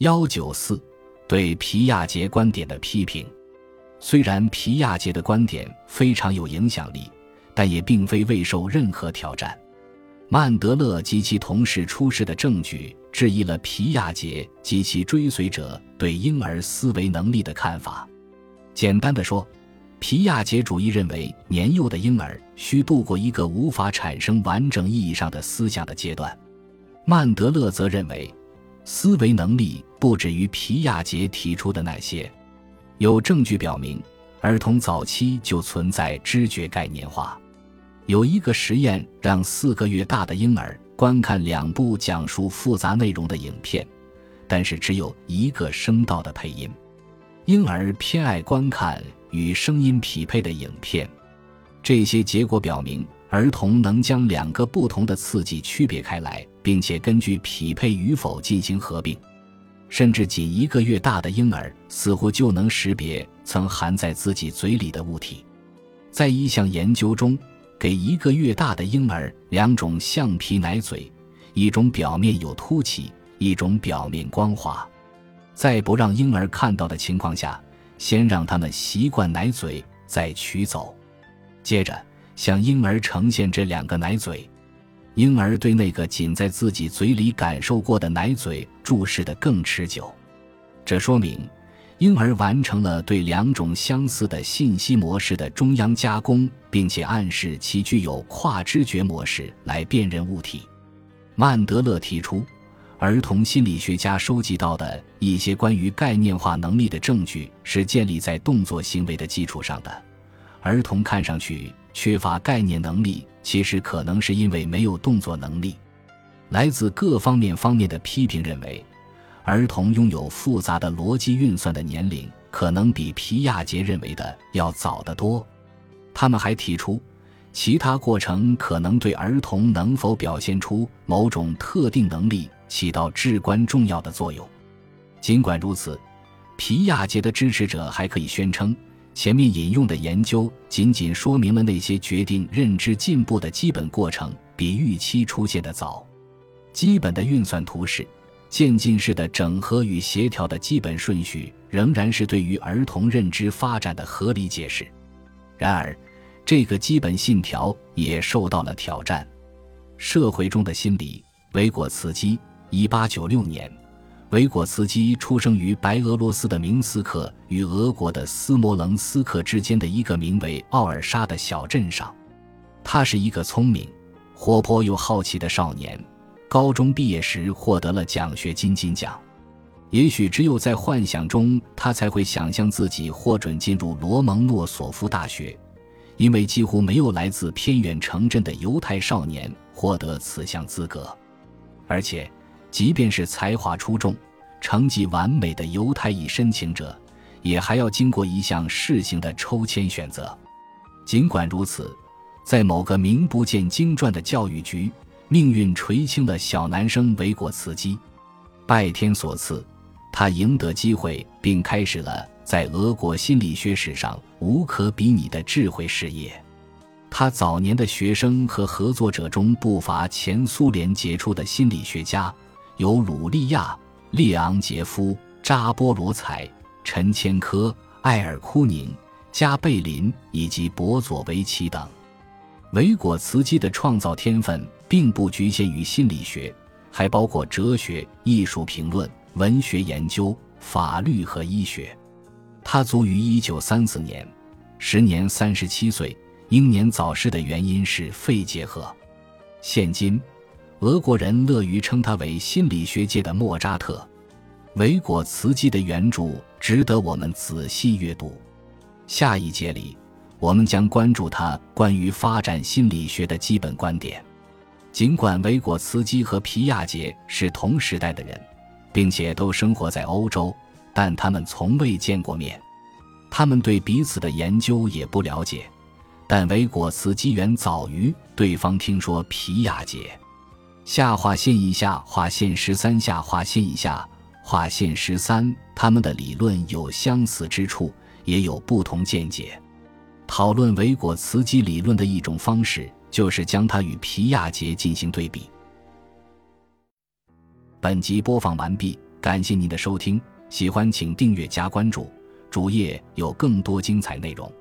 幺九四对皮亚杰观点的批评。虽然皮亚杰的观点非常有影响力，但也并非未受任何挑战。曼德勒及其同事出示的证据质疑了皮亚杰及其追随者对婴儿思维能力的看法。简单的说，皮亚杰主义认为年幼的婴儿需度过一个无法产生完整意义上的思想的阶段。曼德勒则认为，思维能力不止于皮亚杰提出的那些。有证据表明，儿童早期就存在知觉概念化。有一个实验让四个月大的婴儿观看两部讲述复杂内容的影片，但是只有一个声道的配音。婴儿偏爱观看与声音匹配的影片。这些结果表明，儿童能将两个不同的刺激区别开来，并且根据匹配与否进行合并。甚至仅一个月大的婴儿似乎就能识别曾含在自己嘴里的物体。在一项研究中，给一个月大的婴儿两种橡皮奶嘴，一种表面有凸起，一种表面光滑。在不让婴儿看到的情况下，先让他们习惯奶嘴，再取走。接着向婴儿呈现这两个奶嘴。婴儿对那个仅在自己嘴里感受过的奶嘴注视得更持久，这说明婴儿完成了对两种相似的信息模式的中央加工，并且暗示其具有跨知觉模式来辨认物体。曼德勒提出，儿童心理学家收集到的一些关于概念化能力的证据是建立在动作行为的基础上的。儿童看上去缺乏概念能力。其实可能是因为没有动作能力。来自各方面方面的批评认为，儿童拥有复杂的逻辑运算的年龄可能比皮亚杰认为的要早得多。他们还提出，其他过程可能对儿童能否表现出某种特定能力起到至关重要的作用。尽管如此，皮亚杰的支持者还可以宣称。前面引用的研究仅仅说明了那些决定认知进步的基本过程比预期出现的早。基本的运算图示、渐进式的整合与协调的基本顺序仍然是对于儿童认知发展的合理解释。然而，这个基本信条也受到了挑战。社会中的心理，维果茨基，一八九六年。维果茨基出生于白俄罗斯的明斯克与俄国的斯摩棱斯克之间的一个名为奥尔沙的小镇上。他是一个聪明、活泼又好奇的少年。高中毕业时获得了奖学金金奖。也许只有在幻想中，他才会想象自己获准进入罗蒙诺索夫大学，因为几乎没有来自偏远城镇的犹太少年获得此项资格，而且。即便是才华出众、成绩完美的犹太裔申请者，也还要经过一项试行的抽签选择。尽管如此，在某个名不见经传的教育局，命运垂青了小男生维果茨基。拜天所赐，他赢得机会，并开始了在俄国心理学史上无可比拟的智慧事业。他早年的学生和合作者中不乏前苏联杰出的心理学家。有鲁利亚、列昂杰夫、扎波罗采、陈千科、艾尔库宁、加贝林以及博佐维奇等。维果茨基的创造天分并不局限于心理学，还包括哲学、艺术评论、文学研究、法律和医学。他卒于一九三四年，时年三十七岁，英年早逝的原因是肺结核。现今。俄国人乐于称他为心理学界的莫扎特。维果茨基的原著值得我们仔细阅读。下一节里，我们将关注他关于发展心理学的基本观点。尽管维果茨基和皮亚杰是同时代的人，并且都生活在欧洲，但他们从未见过面。他们对彼此的研究也不了解。但维果茨基远早于对方听说皮亚杰。下划线以下划线十三下划线以下划线十三，他们的理论有相似之处，也有不同见解。讨论维果茨基理论的一种方式，就是将它与皮亚杰进行对比。本集播放完毕，感谢您的收听，喜欢请订阅加关注，主页有更多精彩内容。